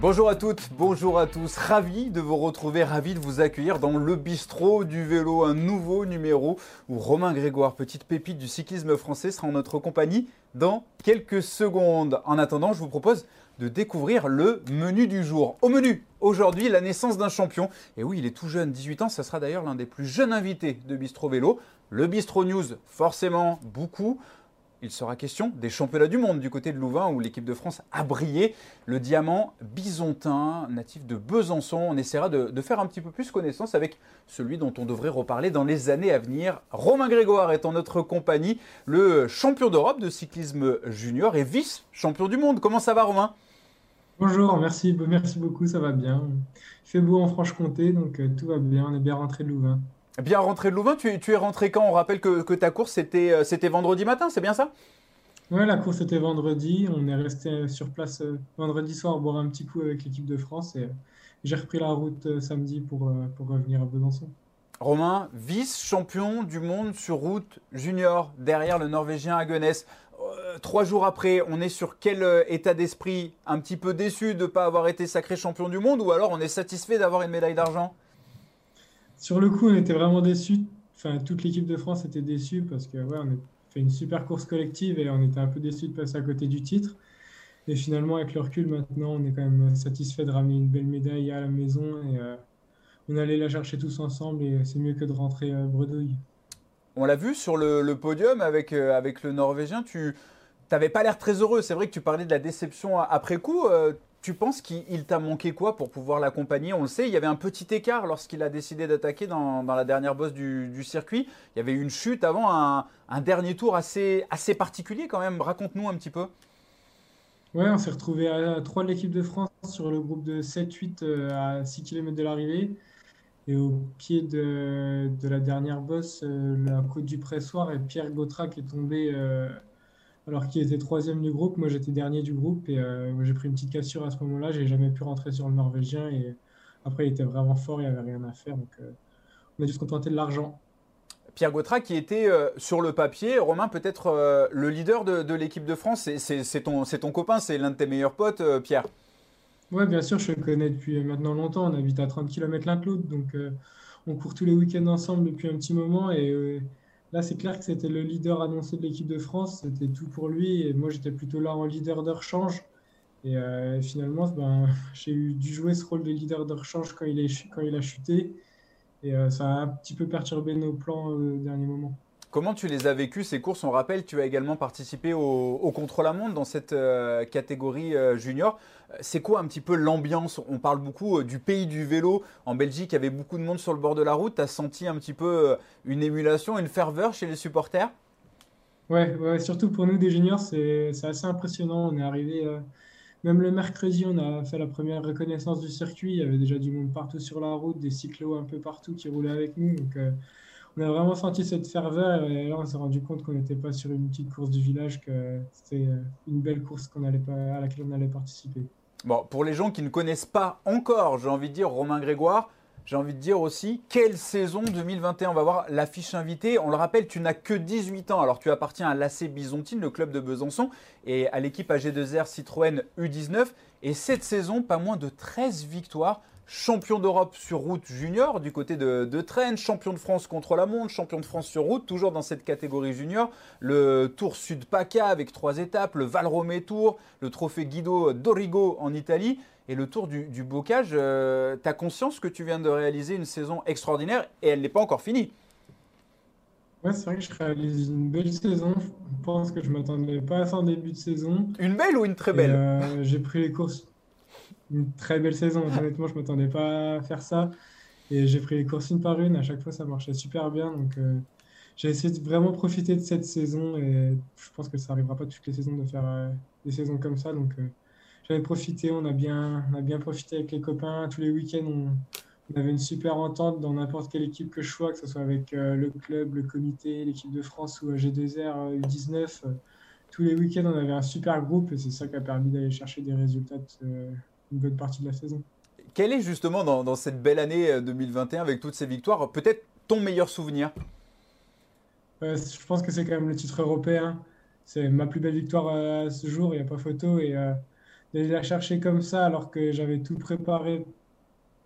Bonjour à toutes, bonjour à tous, ravi de vous retrouver, ravi de vous accueillir dans le bistrot du vélo, un nouveau numéro où Romain Grégoire, petite pépite du cyclisme français, sera en notre compagnie dans quelques secondes. En attendant, je vous propose de découvrir le menu du jour. Au menu, aujourd'hui, la naissance d'un champion. Et oui, il est tout jeune, 18 ans, ça sera d'ailleurs l'un des plus jeunes invités de Bistro Vélo. Le Bistro News, forcément, beaucoup il sera question des championnats du monde du côté de Louvain où l'équipe de France a brillé. Le diamant bisontin, natif de Besançon. On essaiera de, faire un petit peu plus connaissance avec celui dont on devrait reparler dans les années à venir. Romain Grégoire est en notre compagnie, le champion d'Europe de cyclisme junior et vice-champion du monde. Comment ça va Romain? Bonjour, merci, beaucoup, ça va bien. Il fait beau en Franche-Comté, donc euh, tout va bien, on est bien rentré de Louvain. Bien rentré de Louvain, tu, es rentré quand? On rappelle que, ta course euh, c'était vendredi matin, c'est bien ça? Ouais, la course était vendredi. On est resté sur place euh, vendredi soir boire un petit coup avec l'équipe de France et euh, j'ai repris la route samedi pour, pour revenir à Besançon. Romain, vice-champion du monde sur route junior derrière le Norvégien Hagenes. trois jours après, on est sur quel état d'esprit? Un petit peu déçu de ne pas avoir été sacré champion du monde ou alors on est satisfait d'avoir une médaille d'argent? Sur le coup, on était vraiment déçus. Enfin, toute l'équipe de France était déçue parce que ouais, on a fait une super course collective et on était un peu déçus de passer à côté du titre. Et finalement, avec le recul, maintenant, on est quand même satisfait de ramener une belle médaille à la maison et euh, on allait la chercher tous ensemble et c'est mieux que de rentrer à bredouille. On l'a vu sur le, podium avec, euh, avec le Norvégien, tu n'avais pas l'air très heureux. C'est vrai que tu parlais de la déception après coup. Tu penses qu'il t'a manqué quoi pour pouvoir l'accompagner? On le sait, il y avait un petit écart lorsqu'il a décidé d'attaquer dans, la dernière bosse du, circuit. Il y avait une chute avant un, dernier tour assez, assez particulier quand même. Raconte-nous un petit peu. Ouais, on s'est retrouvé à 3 de l'équipe de France sur le groupe de 7-8 euh, à 6 km de l'arrivée. Et au pied de, la dernière bosse, euh, la côte du pressoir, et Pierre Gautra qui est tombé euh, alors qu'il était troisième du groupe. Moi, j'étais dernier du groupe et euh, j'ai pris une petite cassure à ce moment-là. J'ai jamais pu rentrer sur le Norvégien et après, il était vraiment fort, il n'y avait rien à faire. Donc, euh, on a dû se contenter de l'argent. Pierre Gautra qui était euh, sur le papier, Romain peut-être le leader de, l'équipe de France, c'est ton, ton, copain, c'est l'un de tes meilleurs potes, Pierre. Oui, bien sûr, je le connais depuis maintenant longtemps, on habite à 30 km l'un de l'autre, donc on court tous les week-ends ensemble depuis un petit moment et Là, c'est clair que c'était le leader annoncé de l'équipe de France. C'était tout pour lui. Et moi, j'étais plutôt là en leader de rechange. Et euh, finalement, ben, j'ai dû jouer ce rôle de leader de rechange quand il, a chuté. Et euh, ça a un petit peu perturbé nos plans euh, au dernier moment. Comment tu les as vécues ces courses? On rappelle, tu as également participé au, contre-la-montre dans cette euh, catégorie euh, junior. C'est quoi un petit peu l'ambiance? On parle beaucoup euh, du pays du vélo. En Belgique, il y avait beaucoup de monde sur le bord de la route. Tu as senti un petit peu une émulation, une ferveur chez les supporters? Ouais, surtout pour nous des juniors, c'est assez impressionnant. On est arrivé, même le mercredi, on a fait la première reconnaissance du circuit. Il y avait déjà du monde partout sur la route, des cyclos un peu partout qui roulaient avec nous. On a vraiment senti cette ferveur et là on s'est rendu compte qu'on n'était pas sur une petite course du village, que c'était euh, une belle course qu'on allait pas, à laquelle on allait participer. Bon, pour les gens qui ne connaissent pas encore, j'ai envie de dire Romain Grégoire, j'ai envie de dire aussi, quelle saison 2021 On va voir l'affiche invitée. On le rappelle, tu n'as que 18 ans. Alors, tu appartiens à l'AC Bisontine, le club de Besançon, et à l'équipe AG2R Citroën U19. Et cette saison, pas moins de 13 victoires champion d'Europe sur route junior du côté de, de Train, champion de France contre la montre, champion de France sur route, toujours dans cette catégorie junior. Le Tour Sud PACA avec trois étapes, le Valrome Tour, le trophée Guido Dorigo en Italie et le Tour du, Bocage. Euh, tu as conscience que tu viens de réaliser une saison extraordinaire et elle n'est pas encore finie. Ouais, c'est vrai que je réalise une belle saison. Je pense que je ne m'attendais pas à ça en début de saison. Une belle ou une très belle? euh, J'ai pris les courses une très belle saison. Honnêtement, je ne m'attendais pas à faire ça. Et j'ai pris les courses une par une. À chaque fois, ça marchait super bien. Donc, euh, j'ai essayé de vraiment profiter de cette saison. Et je pense que ça n'arrivera pas toutes les saisons de faire euh, des saisons comme ça. Donc, euh, j'en ai profité. On a, bien, on a bien profité avec les copains. Tous les week-ends, on, avait une super entente dans n'importe quelle équipe que je sois, que ce soit avec le club, le comité, l'équipe de France ou G2R, U19. tous les week-ends, on avait un super groupe et c'est ça qui a permis d'aller chercher des résultats une bonne partie de la saison. Quel est justement dans, cette belle année 2021 euh, avec toutes ces victoires, peut-être ton meilleur souvenir? Je pense que c'est quand même le titre européen. C'est ma plus belle victoire à ce jour, il n'y a pas photo. Et euh, d'aller la chercher comme ça alors que j'avais tout préparé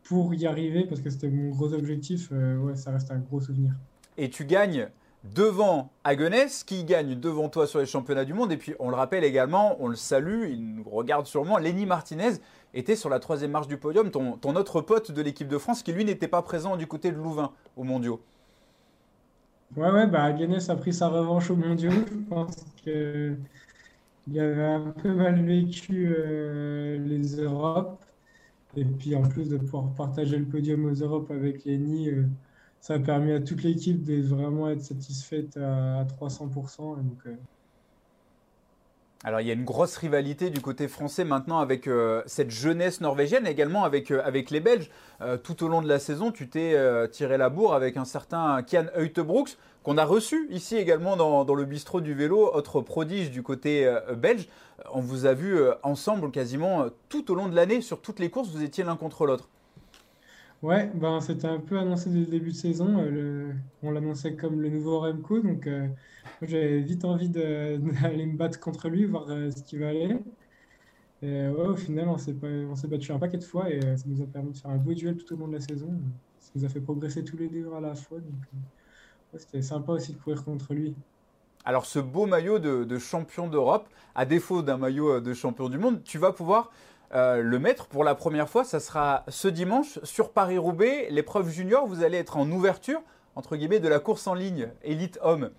pour y arriver parce que c'était mon gros objectif, euh, ouais, ça reste un gros souvenir. Et tu gagnes devant Agonès, qui gagne devant toi sur les championnats du monde. Et puis, on le rappelle également, on le salue, il nous regarde sûrement, Lenny Martinez était sur la troisième marche du podium, ton, autre pote de l'équipe de France, qui lui n'était pas présent du côté de Louvain aux mondiaux. Ouais, ouais, bah Agonès a pris sa revanche aux mondiaux. Je pense qu'il avait un peu mal vécu euh, les Europes. Et puis en plus de pouvoir partager le podium aux Europes avec Lenny, euh, ça a permis à toute l'équipe de vraiment être satisfaite à, 300%. donc, euh, alors il y a une grosse rivalité du côté français maintenant avec euh, cette jeunesse norvégienne, également avec, avec les Belges. tout au long de la saison, tu t'es tiré la bourre avec un certain Kian Heutebrooks, qu'on a reçu ici également dans, dans, le bistrot du vélo, autre prodige du côté belge. On vous a vu ensemble quasiment tout au long de l'année, sur toutes les courses, vous étiez l'un contre l'autre. Ouais, ben, c'était un peu annoncé dès le début de saison. Euh, on l'annonçait comme le nouveau Remco, donc euh, j'avais vite envie d'aller me battre contre lui, voir euh, ce qui va aller. Et ouais, au final, on s'est battu un paquet de fois et ça nous a permis de faire un beau duel tout au long de la saison. Ça nous a fait progresser tous les deux à la fois. Donc c'était sympa aussi de courir contre lui. Alors ce beau maillot de, de champion d'Europe, à défaut d'un maillot de champion du monde, tu vas pouvoir euh, le mettre pour la première fois. Ça sera ce dimanche sur Paris-Roubaix. L'épreuve junior, vous allez être en ouverture, entre guillemets, de la course en ligne, élite homme.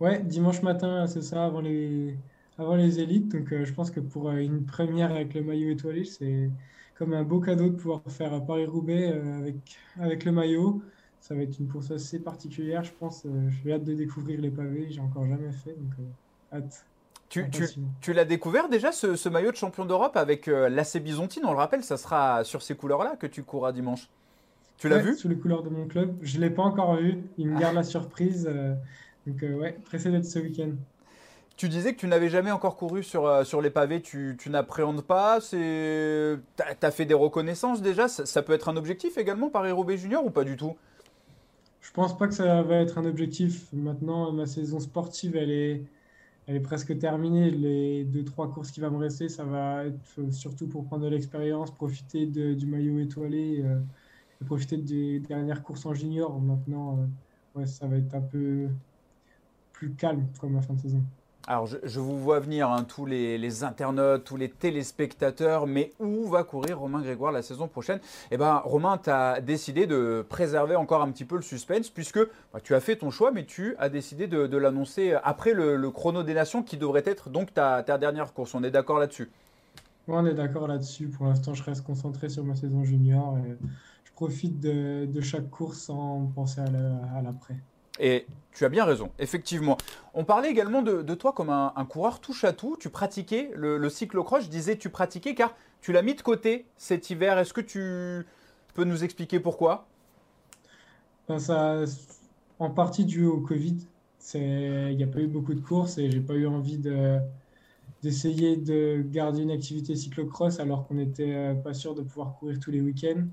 Ouais, dimanche matin, c'est ça, avant les, avant les élites. Donc euh, je pense que pour euh, une première avec le maillot étoilé, c'est comme un beau cadeau de pouvoir faire Paris-Roubaix avec, avec le maillot. Ça va être une course assez particulière, je pense. J'ai hâte de découvrir les pavés, j'ai encore jamais fait, donc hâte. Tu, l'as découvert déjà ce, maillot de champion d'Europe avec euh, l'AC Bisontine On le rappelle, ça sera sur ces couleurs-là que tu courras dimanche. Tu l'as vu? Sous les couleurs de mon club. Je ne l'ai pas encore vu. Il me garde la surprise. Euh, donc, euh, ouais, pressé d'être ce week-end. Tu disais que tu n'avais jamais encore couru sur, sur les pavés. Tu, n'appréhendes pas? Tu as, fait des reconnaissances déjà? Ça, peut être un objectif également, Paris-Roubaix Junior ou pas du tout? Je pense pas que ça va être un objectif. Maintenant, ma saison sportive, elle est elle est presque terminée. Les deux, trois courses qui vont me rester, ça va être surtout pour prendre de l'expérience, profiter du maillot étoilé, euh, et profiter des dernières courses en junior. Maintenant, euh, ça va être un peu plus calme comme la fin de saison. Alors, je, vous vois venir, hein, tous les, internautes, tous les téléspectateurs, mais où va courir Romain Grégoire la saison prochaine? Eh bien, Romain, tu as décidé de préserver encore un petit peu le suspense, puisque bah, tu as fait ton choix, mais tu as décidé de, l'annoncer après le, chrono des nations, qui devrait être donc ta, dernière course. On est d'accord là-dessus? On est d'accord là-dessus. Pour l'instant, je reste concentré sur ma saison junior. Et je profite de, chaque course sans penser à l'après. Et tu as bien raison, effectivement. On parlait également de, toi comme un, coureur touche à tout. Tu pratiquais le, le cyclocross. Je disais tu pratiquais car tu l'as mis de côté cet hiver. Est-ce que tu peux nous expliquer pourquoi? Ben, En partie dû au Covid. Il n'y a pas eu beaucoup de courses et j'ai pas eu envie d'essayer de garder une activité cyclocross alors qu'on n'était euh, pas sûr de pouvoir courir tous les week-ends.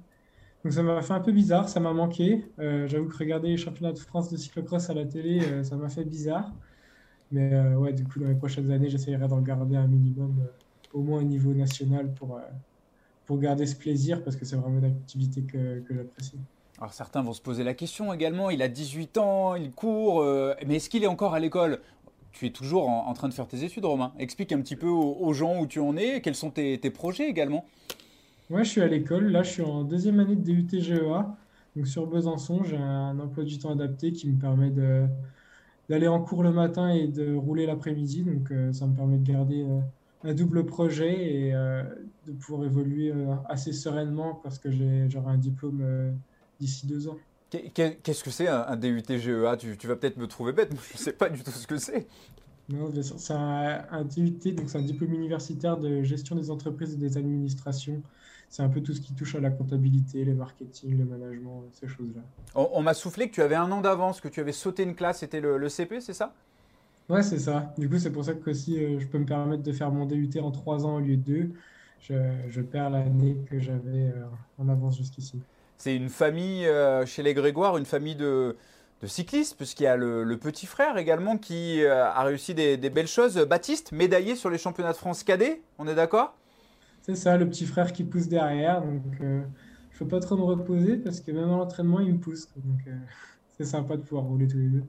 Donc ça m'a fait un peu bizarre, ça m'a manqué. Euh, j'avoue que regarder les championnats de France de cyclocross à la télé, euh, ça m'a fait bizarre. Mais euh, ouais, du coup, dans les prochaines années, j'essaierai d'en garder un minimum, au moins au niveau national, pour, pour garder ce plaisir, parce que c'est vraiment une activité que, j'apprécie. Alors certains vont se poser la question également, il a 18 ans, il court, mais est-ce qu'il est encore à l'école? Tu es toujours en, train de faire tes études, Romain. Explique un petit peu aux, gens où tu en es, quels sont tes, tes projets également? Ouais, je suis à l'école. Là, je suis en deuxième année de DUT GEA. Donc, sur Besançon, j'ai un emploi du temps adapté qui me permet de, d'aller en cours le matin et de rouler l'après-midi. Donc, euh, ça me permet de garder euh, un double projet et euh, de pouvoir évoluer assez sereinement parce que j'ai, j'aurai un diplôme d'ici deux ans. Qu'est-ce que c'est un, DUT GEA tu, tu vas peut-être me trouver bête, mais je ne sais pas du tout ce que c'est. Non, c'est un, un DUT, donc c'est un diplôme universitaire de gestion des entreprises et des administrations c'est un peu tout ce qui touche à la comptabilité, le marketing, le management, ces choses-là. On, m'a soufflé que tu avais un an d'avance, que tu avais sauté une classe, c'était le, CP, c'est ça? Ouais, c'est ça. Du coup, c'est pour ça que si euh, je peux me permettre de faire mon DUT en trois ans au lieu de deux. Je, perds l'année que j'avais euh, en avance jusqu'ici. C'est une famille euh, chez les Grégoire, une famille de, cyclisme, puisqu'il y a le, petit frère également qui a réussi des, belles choses. Baptiste, médaillé sur les championnats de France cadet, on est d'accord? C'est ça, le petit frère qui pousse derrière. Donc, je ne peux pas trop me reposer parce que même à l'entraînement, il me pousse. Donc, c'est sympa de pouvoir rouler tous les deux.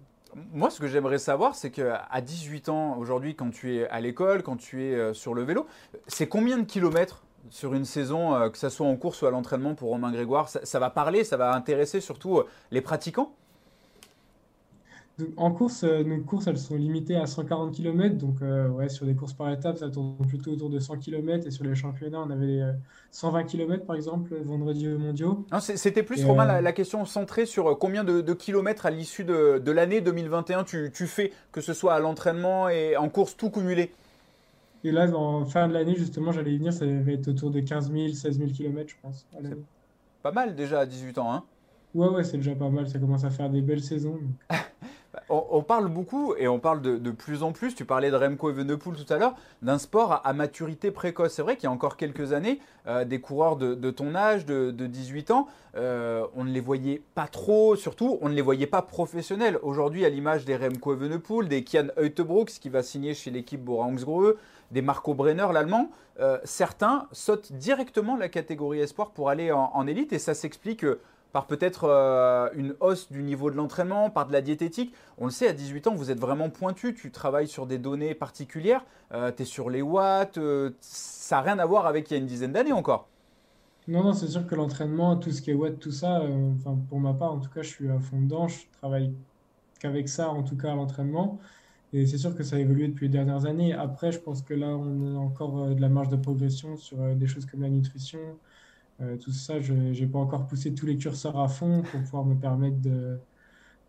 Moi, ce que j'aimerais savoir, c'est qu'à 18 ans, aujourd'hui, quand tu es à l'école, quand tu es euh, sur le vélo, c'est combien de kilomètres sur une saison, euh, que ce soit en course ou à l'entraînement pour Romain Grégoire? Ça, va parler, ça va intéresser surtout euh, les pratiquants? En course, euh, nos courses, elles sont limitées à 140 km. Donc, euh, ouais, sur des courses par étapes, ça tourne plutôt autour de 100 km. Et sur les championnats, on avait 120 euh, km, par exemple, vendredi mondiaux. C'était plus, Romain, la, question centrée sur combien de, kilomètres à l'issue de, l'année 2021 tu, fais, que ce soit à l'entraînement et en course, tout cumulé? Et là, en fin de l'année, justement, j'allais y venir, ça va être autour de 15 000, 16 000 km, je pense. Pas mal déjà à 18 ans, hein Ouais, ouais, c'est déjà pas mal. Ça commence à faire des belles saisons. On, parle beaucoup et on parle de, plus en plus, tu parlais de Remco Evenepoel tout à l'heure, d'un sport à, maturité précoce. C'est vrai qu'il y a encore quelques années, euh, des coureurs de, ton âge, de, 18 ans, euh, on ne les voyait pas trop, surtout on ne les voyait pas professionnels. Aujourd'hui, à l'image des Remco Evenepoel, des Kian Heutebrooks qui va signer chez l'équipe Bora Hansgrohe, des Marco Brenner, l'allemand, euh, certains sautent directement la catégorie espoir pour aller en élite et ça s'explique par peut-être euh, une hausse du niveau de l'entraînement, par de la diététique. On le sait, à 18 ans, vous êtes vraiment pointu, tu travailles sur des données particulières, euh, tu es sur les watts, euh, ça n'a rien à voir avec il y a une dizaine d'années encore. Non, non, c'est sûr que l'entraînement, tout ce qui est watts, tout ça, pour ma part, en tout cas, je suis à fond dedans, je travaille qu'avec ça, en tout cas à l'entraînement. Et c'est sûr que ça a évolué depuis les dernières années. Après, je pense que là, on a encore de la marge de progression sur des choses comme la nutrition, euh, tout ça, je n'ai pas encore poussé tous les curseurs à fond pour pouvoir me permettre de,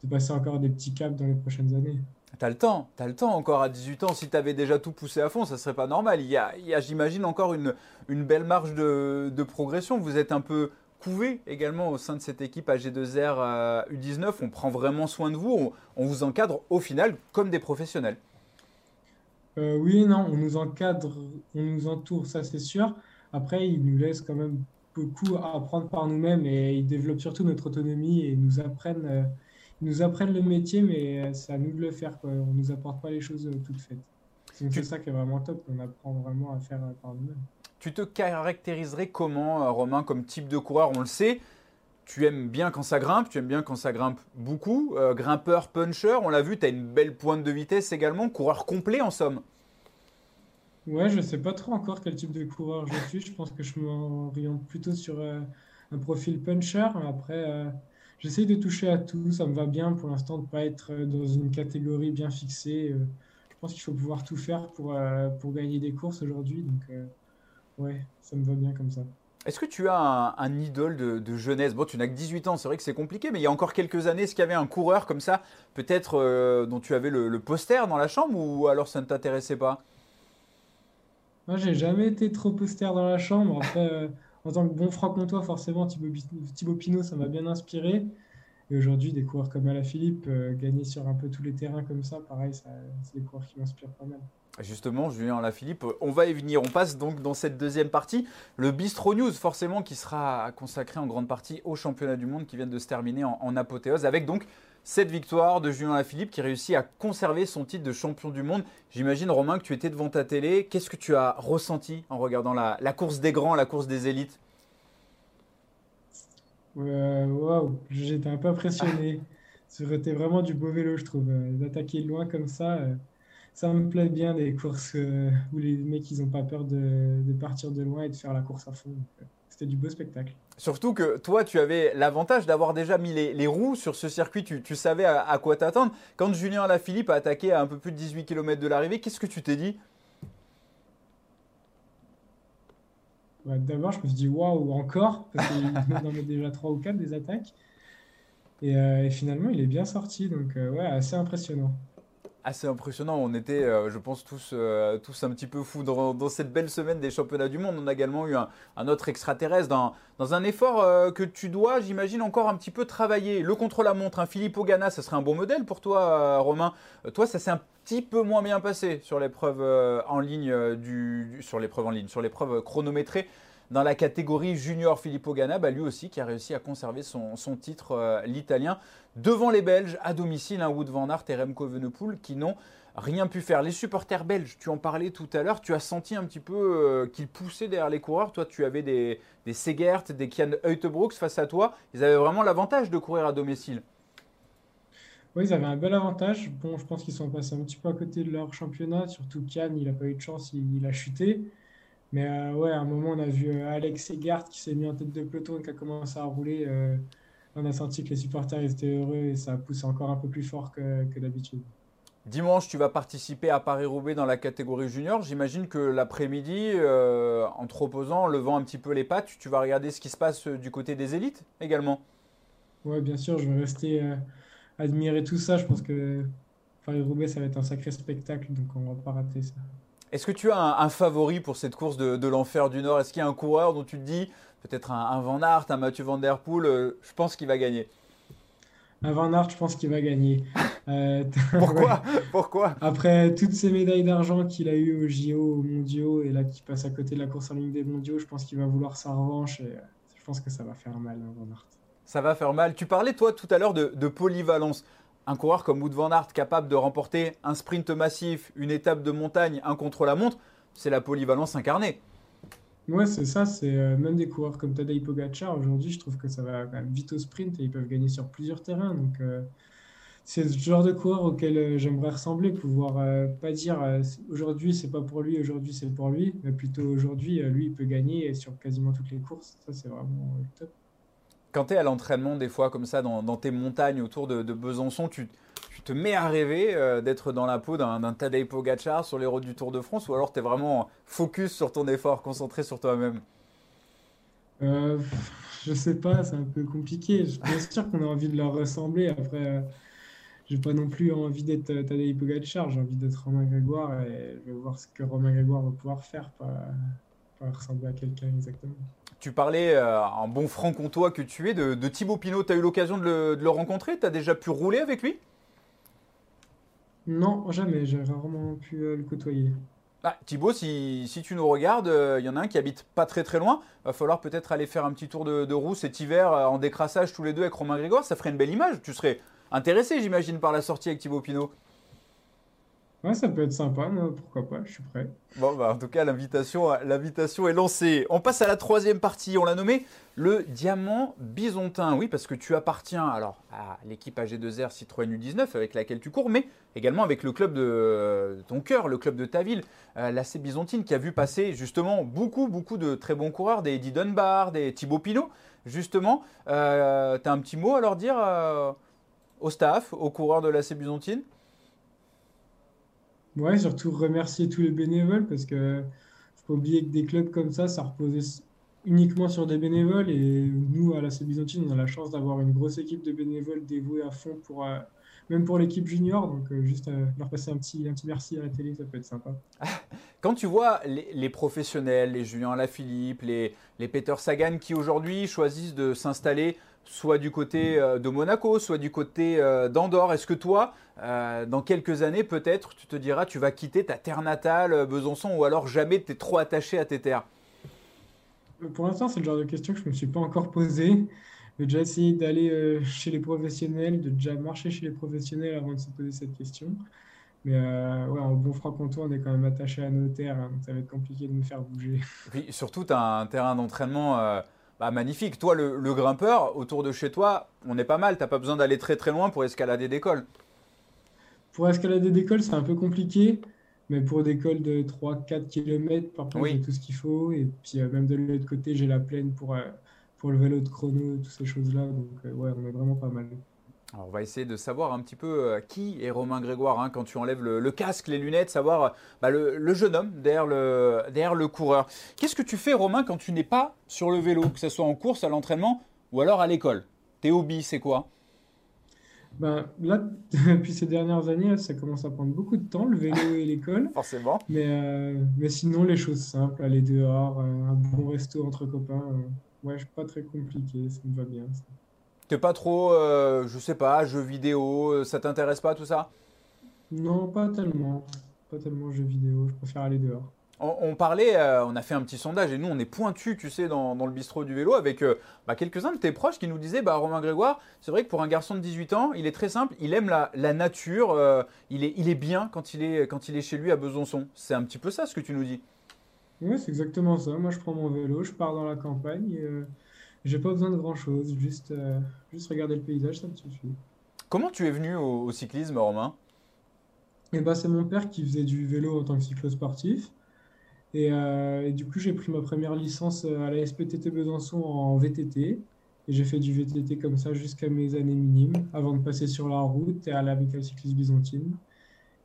passer encore des petits caps dans les prochaines années. Tu as le temps, tu as le temps encore à 18 ans. Si tu avais déjà tout poussé à fond, ça serait pas normal. Il y a, j'imagine, encore une, une, belle marge de, progression. Vous êtes un peu couvé également au sein de cette équipe AG2R U19. On prend vraiment soin de vous. On, vous encadre au final comme des professionnels. Euh, oui non, on nous encadre, on nous entoure, ça c'est sûr. Après, ils nous laissent quand même beaucoup à apprendre par nous-mêmes et ils développent surtout notre autonomie et nous apprennent, euh, nous apprennent le métier, mais euh, c'est à nous de le faire. Quoi. On ne nous apporte pas les choses euh, toutes faites. C'est ça qui est vraiment top, on apprend vraiment à faire par nous-mêmes. Tu te caractériserais comment, Romain, comme type de coureur? On le sait, tu aimes bien quand ça grimpe, tu aimes bien quand ça grimpe beaucoup. grimpeur, puncher, on l'a vu, tu as une belle pointe de vitesse également, coureur complet en somme. Ouais, je sais pas trop encore quel type de coureur je suis. Je pense que je m'oriente plutôt sur euh, un profil puncher. Après, euh, j'essaye de toucher à tout. Ça me va bien pour l'instant de ne pas être euh, dans une catégorie bien fixée. je pense qu'il faut pouvoir tout faire pour, pour gagner des courses aujourd'hui. Donc, ouais, ça me va bien comme ça. Est-ce que tu as un, idole de, jeunesse? Bon, tu n'as que 18 ans, c'est vrai que c'est compliqué, mais il y a encore quelques années, est-ce qu'il y avait un coureur comme ça, peut-être dont tu avais le poster dans la chambre, ou alors ça ne t'intéressait pas? Moi, j'ai jamais été trop poster dans la chambre. Euh, en tant que bon franc-comtois, forcément, Thibaut, Pinot, ça m'a bien inspiré. Et aujourd'hui, des coureurs comme Alaphilippe, euh, gagner sur un peu tous les terrains comme ça, pareil, c'est des coureurs qui m'inspirent pas mal. Justement, Julien Alaphilippe, on va y venir. On passe donc dans cette deuxième partie. Le Bistro News, forcément, qui sera consacré en grande partie aux championnats du monde qui viennent de se terminer en apothéose, avec donc cette victoire de Julien Lafilippe qui réussit à conserver son titre de champion du monde. J'imagine, Romain, que tu étais devant ta télé. Qu'est-ce que tu as ressenti en regardant la, course des grands, la course des élites? Waouh, j'étais un peu impressionné. C'était vraiment du beau vélo, je trouve. Euh, d'attaquer loin comme ça, euh, ça me plaît bien des courses euh, où les mecs ils n'ont pas peur de, partir de loin et de faire la course à fond. C'était du beau spectacle. Surtout que toi, tu avais l'avantage d'avoir déjà mis les, roues sur ce circuit, tu, savais à, quoi t'attendre. Quand Julien Alaphilippe a attaqué à un peu plus de 18 km de l'arrivée, qu'est-ce que tu t'es dit? Bah, D'abord, je me suis dit waouh, encore, parce qu'il en met déjà 3 ou 4 des attaques. Euh, et, finalement, il est bien sorti, donc euh, ouais, assez impressionnant assez impressionnant. On était, euh, je pense, tous, euh, tous un petit peu fous dans, cette belle semaine des championnats du monde. On a également eu un, autre extraterrestre dans, dans un effort euh, que tu dois, j'imagine, encore un petit peu travailler. Le contre-la-montre, un hein, Philippe Ogana, ça serait un bon modèle pour toi, Romain. toi, ça s'est un petit peu moins bien passé sur l'épreuve en ligne, du, sur l'épreuve en ligne, sur l'épreuve chronométrée Dans la catégorie junior, Filippo Ganna, bah, lui aussi qui a réussi à conserver son, titre, euh, l'italien, devant les Belges à domicile, un Wood van Aert et Remco Venepool qui n'ont rien pu faire. Les supporters belges, tu en parlais tout à l'heure, tu as senti un petit peu euh, qu'ils poussaient derrière les coureurs. Toi, tu avais des, des Segert, des Kian Heutebrooks face à toi. Ils avaient vraiment l'avantage de courir à domicile. Oui, ils avaient un bel avantage. Bon, je pense qu'ils sont passés un petit peu à côté de leur championnat. Surtout Kian, il n'a pas eu de chance, il, a chuté. Mais euh, ouais, à un moment, on a vu euh, Alex Segert qui s'est mis en tête de peloton et qui a commencé à rouler. on a senti que les supporters étaient heureux et ça a poussé encore un peu plus fort que d'habitude. Dimanche, tu vas participer à Paris-Roubaix dans la catégorie junior. J'imagine que l'après-midi, euh, en te reposant, en levant un petit peu les pattes, tu vas regarder ce qui se passe euh, du côté des élites également. Oui, bien sûr, je vais rester euh, admirer tout ça. Je pense que Paris-Roubaix, ça va être un sacré spectacle, donc on ne va pas rater ça. Est-ce que tu as un, favori pour cette course de, l'enfer du Nord? Est-ce qu'il y a un coureur dont tu te dis, peut-être un, Van Aert, un Mathieu Van Der Poel, je pense qu'il va gagner? Un Van Aert, je pense qu'il va gagner. Euh, Pourquoi? Pourquoi? Après toutes ces médailles d'argent qu'il a eues au JO, aux mondiaux, et là qui passe à côté de la course en ligne des mondiaux, je pense qu'il va vouloir sa revanche et euh, je pense que ça va faire mal, hein, Van Aert. Ça va faire mal. Tu parlais, toi, tout à l'heure de, polyvalence. Un coureur comme Wood Van Aert, capable de remporter un sprint massif, une étape de montagne, un contre-la-montre, c'est la polyvalence incarnée. Ouais, c'est ça. C'est euh, même des coureurs comme Tadej Pogacar. Aujourd'hui, je trouve que ça va vite au sprint et ils peuvent gagner sur plusieurs terrains. Donc, euh, c'est ce genre de coureur auquel euh, j'aimerais ressembler, pouvoir pas dire aujourd'hui c'est pas pour lui, aujourd'hui c'est pour lui, mais plutôt aujourd'hui lui il peut gagner sur quasiment toutes les courses. Ça, c'est vraiment top. Quand tu es à l'entraînement, des fois comme ça, dans, tes montagnes autour de, Besançon, tu, te mets à rêver euh, d'être dans la peau d'un Tadej Pogacar sur les routes du Tour de France ou alors tu es vraiment focus sur ton effort, concentré sur toi-même? Euh, Je sais pas, c'est un peu compliqué. Bien sûr qu'on a envie de leur ressembler. Après, euh, j'ai pas non plus envie d'être euh, Tadej Pogacar, j'ai envie d'être Romain Grégoire et je vais voir ce que Romain Grégoire va pouvoir faire, pas, ressembler à quelqu'un exactement. Tu parlais en bon franc-comtois que tu es de, Thibaut Pinot. Tu as eu l'occasion de le, de le rencontrer? Tu as déjà pu rouler avec lui? Non, jamais. J'ai rarement pu euh, le côtoyer. Ah, Thibaut, si, tu nous regardes, il euh, y en a un qui habite pas très très loin. Va falloir peut-être aller faire un petit tour de, roue cet hiver euh, en décrassage tous les deux avec Romain Grégoire. Ça ferait une belle image. Tu serais intéressé, j'imagine, par la sortie avec Thibaut Pinot. Ouais, ça peut être sympa, pourquoi pas, je suis prêt. Bon, bah, en tout cas, l'invitation, l'invitation est lancée. On passe à la troisième partie, on l'a nommé le diamant bisontin. Oui, parce que tu appartiens alors à l'équipe AG2R Citroën U19 avec laquelle tu cours, mais également avec le club de ton cœur, le club de ta ville, euh, l'AC Bisontine, qui a vu passer justement beaucoup, beaucoup de très bons coureurs, des Eddie Dunbar, des Thibaut Pinot, justement. Euh, tu as un petit mot à leur dire euh, au staff, aux coureurs de l'AC Bisontine Ouais, surtout remercier tous les bénévoles parce que faut oublier que des clubs comme ça, ça reposait uniquement sur des bénévoles et nous à la Byzantine, on a la chance d'avoir une grosse équipe de bénévoles dévoués à fond pour euh, même pour l'équipe junior. Donc euh, juste euh, leur passer un petit, un petit merci à la télé, ça peut être sympa. Quand tu vois les, professionnels, les Julien Alaphilippe, les, les Peter Sagan qui aujourd'hui choisissent de s'installer soit du côté euh, de Monaco, soit du côté euh, d'Andorre. Est-ce que toi, euh, dans quelques années, peut-être, tu te diras, tu vas quitter ta terre natale, Besançon, ou alors jamais tu es trop attaché à tes terres? Pour l'instant, c'est le genre de question que je ne me suis pas encore posée. J'ai déjà essayé d'aller chez les professionnels, de déjà marcher chez les professionnels avant de se poser cette question. Mais ouais, en bon franc-comtois, on est quand même attaché à nos terres, hein, donc ça va être compliqué de nous faire bouger. Surtout, tu as un terrain d'entraînement bah, magnifique. Toi, le, grimpeur, autour de chez toi, on est pas mal. T'as pas besoin d'aller très très loin pour escalader des cols. Pour escalader des cols, c'est un peu compliqué. Mais pour des cols de 3-4 km, par contre, j'ai tout ce qu'il faut. Et puis, euh, même de l'autre côté, j'ai la plaine pour, euh, pour le vélo de chrono, toutes ces choses-là. Donc, euh, ouais, on est vraiment pas mal on va essayer de savoir un petit peu euh, qui est Romain Grégoire hein, quand tu enlèves le, casque, les lunettes, savoir bah, le, jeune homme derrière le, derrière le coureur. Qu'est-ce que tu fais Romain quand tu n'es pas sur le vélo, que ce soit en course, à l'entraînement ou alors à l'école? Tes hobbies, c'est quoi? Ben, là, depuis ces dernières années, ça commence à prendre beaucoup de temps, le vélo et l'école. Forcément. Mais, euh, mais sinon, les choses simples, aller dehors, euh, un bon resto entre copains, ouais, pas très compliqué, ça me va bien. Ça. T'es pas trop, euh, je sais pas, jeux vidéo, euh, ça t'intéresse pas tout ça? Non, pas tellement. Pas tellement jeux vidéo, je préfère aller dehors. On, parlait, euh, on a fait un petit sondage et nous on est pointu, tu sais, dans, le bistrot du vélo avec euh, bah, quelques-uns de tes proches qui nous disaient, bah, Romain Grégoire, c'est vrai que pour un garçon de 18 ans, il est très simple, il aime la, nature, euh, il, est, il est bien quand il est, quand il est chez lui à Besançon. C'est un petit peu ça ce que tu nous dis? Oui, c'est exactement ça. Moi je prends mon vélo, je pars dans la campagne et j'ai pas besoin de grand chose, juste, juste regarder le paysage, ça me suffit. Comment tu es venu au, cyclisme, Romain? Et eh bah, C'est mon père qui faisait du vélo en tant que cyclosportif. Euh, et, du coup, j'ai pris ma première licence euh, à la SPTT Besançon en VTT. Et j'ai fait du VTT comme ça jusqu'à mes années minimes, avant de passer sur la route et à l'Amicale Cycliste Byzantine.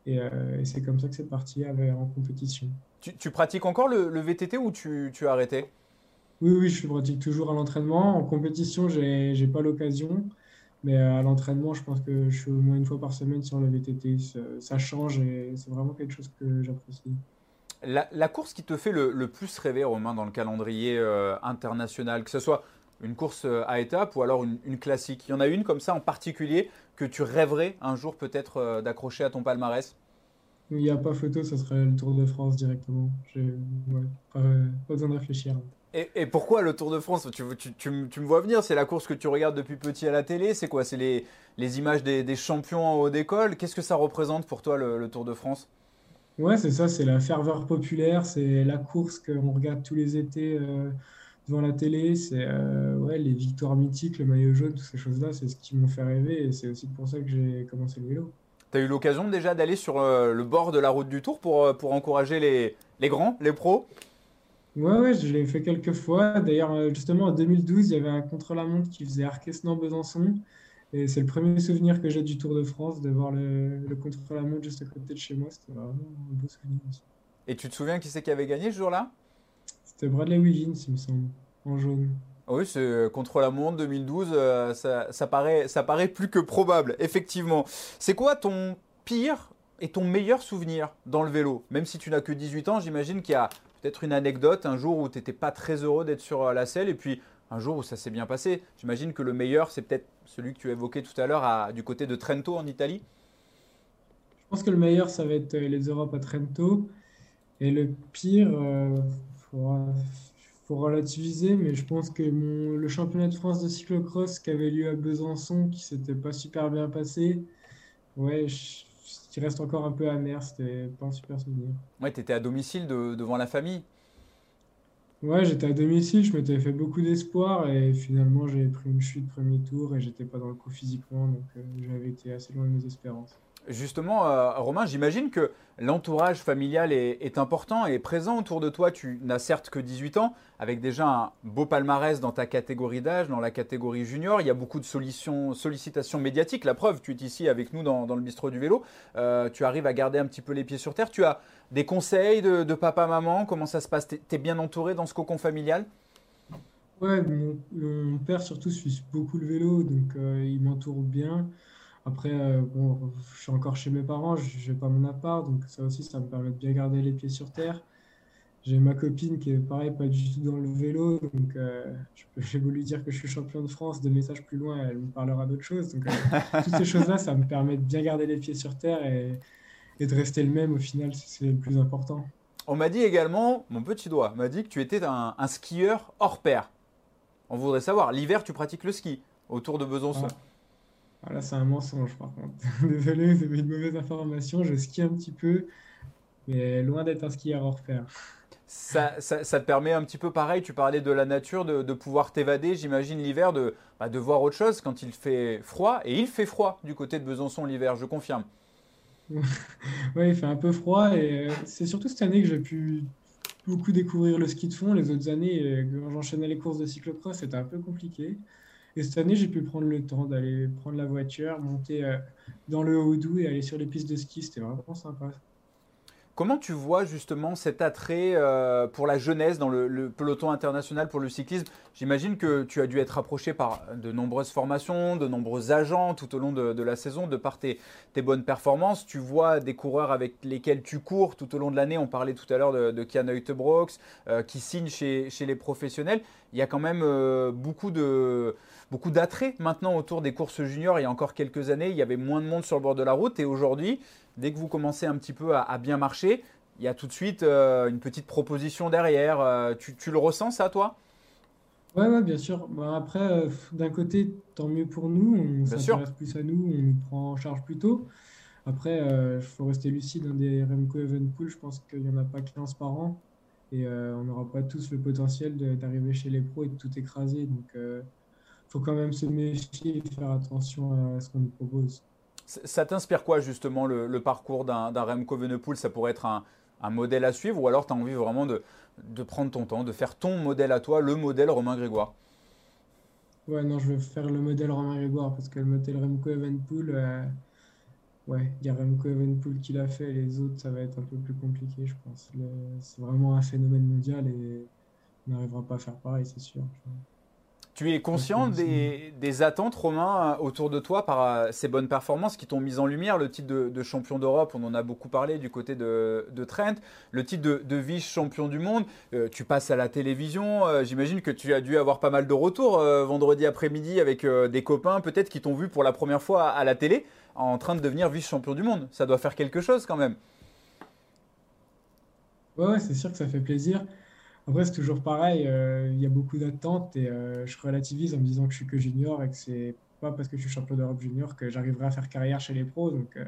Euh, et, c'est comme ça que c'est parti en compétition. Tu, pratiques encore le, VTT ou tu, tu, as arrêté? Oui, oui, je pratique toujours à l'entraînement. En compétition, j'ai n'ai pas l'occasion. Mais à l'entraînement, je pense que je suis au moins une fois par semaine sur le VTT. ça change et c'est vraiment quelque chose que j'apprécie. La, course qui te fait le, plus rêver, Romain, dans le calendrier euh, international, que ce soit une course euh, à étapes ou alors une, classique, il y en a une comme ça en particulier que tu rêverais un jour peut-être euh, d'accrocher à ton palmarès? Il n'y a pas photo, ça serait le Tour de France directement. pas, besoin de réfléchir. Et, pourquoi le Tour de France? Tu, me vois venir, c'est la course que tu regardes depuis petit à la télé, c'est quoi? C'est les, images des, champions en haut d'école? Qu'est-ce que ça représente pour toi le Tour de France? Ouais, c'est ça, c'est la ferveur populaire, c'est la course qu'on regarde tous les étés euh, devant la télé, c'est euh, ouais, les victoires mythiques, le maillot jaune, toutes ces choses-là, c'est ce qui m'ont fait rêver et c'est aussi pour ça que j'ai commencé le vélo. Tu as eu l'occasion déjà d'aller sur euh, le bord de la route du Tour pour, pour encourager les, les grands, les pros? Ouais, ouais, je l'ai fait quelques fois. D'ailleurs, justement, en 2012, il y avait un contre-la-montre qui faisait Arquesnan-Besançon. Et c'est le premier souvenir que j'ai du Tour de France, de voir le, le contre-la-montre juste à côté de chez moi. C'était vraiment un beau souvenir aussi. Et tu te souviens qui c'est qui avait gagné ce jour-là? C'était Bradley Wiggins, il me semble, en jaune. Oui, c'est euh, contre-la-montre 2012, euh, ça, ça, paraît, plus que probable, effectivement. C'est quoi ton pire et ton meilleur souvenir dans le vélo? Même si tu n'as que 18 ans, j'imagine qu'il y a peut-être une anecdote, un jour où tu n'étais pas très heureux d'être sur euh, la selle, et puis un jour où ça s'est bien passé. J'imagine que le meilleur, c'est peut-être celui que tu évoquais tout à l'heure du côté de Trento en Italie. Je pense que le meilleur, ça va être euh, les Europes à Trento. Et le pire, euh, faut relativiser, mais je pense que le championnat de France de cyclocross qui avait lieu à Besançon, qui s'était pas super bien passé, ouais, qui reste encore un peu amer, c'était pas un super souvenir. Ouais, tu étais à domicile devant la famille? Ouais, j'étais à domicile, je m'étais fait beaucoup d'espoir et finalement j'ai pris une chute premier tour et j'étais pas dans le coup physiquement, donc euh, j'avais été assez loin de mes espérances. Justement, euh, Romain, j'imagine que l'entourage familial est, important et présent autour de toi. Tu n'as certes que 18 ans, avec déjà un beau palmarès dans ta catégorie d'âge, dans la catégorie junior. Il y a beaucoup de sollicitations médiatiques. La preuve, tu es ici avec nous dans, le bistrot du vélo. Euh, tu arrives à garder un petit peu les pieds sur terre. Tu as des conseils de, papa, maman? Comment ça se passe? Tu es, bien entouré dans ce cocon familial? Ouais, mon, père surtout suit beaucoup le vélo, donc euh, il m'entoure bien. Après, euh, bon, je suis encore chez mes parents, je n'ai pas mon appart, donc ça aussi, ça me permet de bien garder les pieds sur terre. J'ai ma copine qui est pareil, pas du tout dans le vélo, donc euh, j'ai lui dire que je suis champion de France, deux messages plus loin, elle me parlera d'autre chose. Donc euh, toutes ces choses-là, ça me permet de bien garder les pieds sur terre et, de rester le même au final, c'est le plus important. On m'a dit également, mon petit doigt m'a dit que tu étais un, skieur hors pair. On voudrait savoir, l'hiver, tu pratiques le ski autour de Besançon. Ah. Voilà, c'est un mensonge par contre. Désolé, c'est une mauvaise information. Je skie un petit peu, mais loin d'être un skieur hors pair. Ça, ça, te permet un petit peu pareil, tu parlais de la nature, de, de pouvoir t'évader, j'imagine l'hiver, de, bah, de voir autre chose quand il fait froid. Et il fait froid du côté de Besançon l'hiver, je confirme. oui, il fait un peu froid et euh, c'est surtout cette année que j'ai pu beaucoup découvrir le ski de fond. Les autres années, euh, quand j'enchaînais les courses de cyclocross, c'était un peu compliqué. Et cette année, j'ai pu prendre le temps d'aller prendre la voiture, monter euh, dans le Haut-Doubs et aller sur les pistes de ski. C'était vraiment sympa. Comment tu vois justement cet attrait euh, pour la jeunesse dans le, peloton international pour le cyclisme? J'imagine que tu as dû être approché par de nombreuses formations, de nombreux agents tout au long de, la saison, de par tes, bonnes performances. Tu vois des coureurs avec lesquels tu cours tout au long de l'année. On parlait tout à l'heure de, Kian euh, qui signe chez, les professionnels. Il y a quand même beaucoup de beaucoup d'attrait maintenant autour des courses juniors. Il y a encore quelques années, il y avait moins de monde sur le bord de la route. Et aujourd'hui, dès que vous commencez un petit peu à, bien marcher, il y a tout de suite une petite proposition derrière. Tu, tu, le ressens ça, toi? Ouais, ouais, bien sûr. Bah, après, d'un côté, tant mieux pour nous, on s'intéresse plus à nous, on nous prend en charge plus tôt. Après, il faut rester lucide, hein, des Remco Evenpool, je pense qu'il n'y en a pas 15 par an. Et on n'aura pas tous le potentiel d'arriver chez les pros et de tout écraser. Donc, il faut quand même se méfier et faire attention à ce qu'on nous propose. Ça t'inspire quoi justement le, parcours d'un Remco Evenepoel Ça pourrait être un, modèle à suivre ou alors tu as envie vraiment de, prendre ton temps, de faire ton modèle à toi, le modèle Romain Grégoire? Ouais, non, je veux faire le modèle Romain Grégoire parce que le modèle Remco Evenepoel, euh, ouais, il y a Remco Evenepoel qui l'a fait, les autres, ça va être un peu plus compliqué, je pense. C'est vraiment un phénomène mondial et on n'arrivera pas à faire pareil, c'est sûr. Es conscient des, attentes, Romain, autour de toi par euh, ces bonnes performances qui t'ont mis en lumière Le titre de, champion d'Europe, on en a beaucoup parlé du côté de, Trent. Le titre de, vice-champion du monde, euh, tu passes à la télévision. Euh, j'imagine que tu as dû avoir pas mal de retours vendredi après-midi avec des copains, peut-être qui t'ont vu pour la première fois à la télé en train de devenir vice-champion du monde. Ça doit faire quelque chose quand même. Ouais, c'est sûr que ça fait plaisir. Après, c'est toujours pareil, euh, il y a beaucoup d'attentes et euh, je relativise en me disant que je suis que junior et que c'est pas parce que je suis champion d'Europe junior que j'arriverai à faire carrière chez les pros. Donc, euh,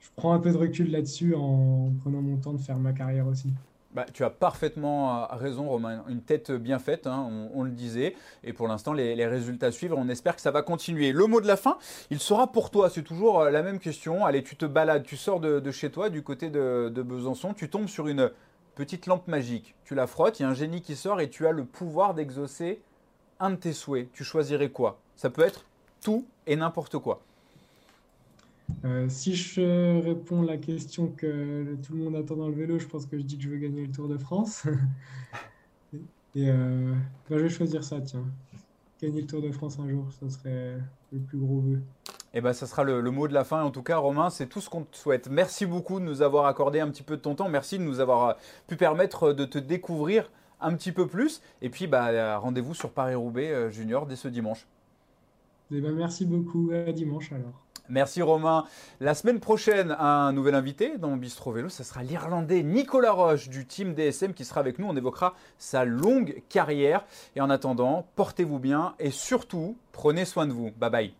je prends un peu de recul là-dessus en prenant mon temps de faire ma carrière aussi. Bah, tu as parfaitement raison, Romain. Une tête bien faite, hein, on, le disait. Et pour l'instant, les, résultats suivent. On espère que ça va continuer. Le mot de la fin, il sera pour toi. C'est toujours la même question. Allez, tu te balades, tu sors de, chez toi, du côté de, de Besançon, tu tombes sur une petite lampe magique. Tu la frottes, il y a un génie qui sort et tu as le pouvoir d'exaucer un de tes souhaits. Tu choisirais quoi? Ça peut être tout et n'importe quoi. Euh, si je réponds la question que tout le monde attend dans le vélo, je pense que je dis que je veux gagner le Tour de France. et euh, ben, je vais choisir ça, tiens. Gagner le Tour de France un jour, ça serait le plus gros vœu. Eh ben, ça sera le, mot de la fin. En tout cas, Romain, c'est tout ce qu'on te souhaite. Merci beaucoup de nous avoir accordé un petit peu de ton temps. Merci de nous avoir euh, pu permettre de te découvrir un petit peu plus. Et puis, bah, rendez-vous sur Paris-Roubaix euh, Junior dès ce dimanche. Eh ben, merci beaucoup. À dimanche alors. Merci Romain. La semaine prochaine, un nouvel invité dans Bistro Vélo, ce sera l'Irlandais Nicolas Roche du team DSM qui sera avec nous. On évoquera sa longue carrière. Et en attendant, portez-vous bien et surtout, prenez soin de vous. Bye bye.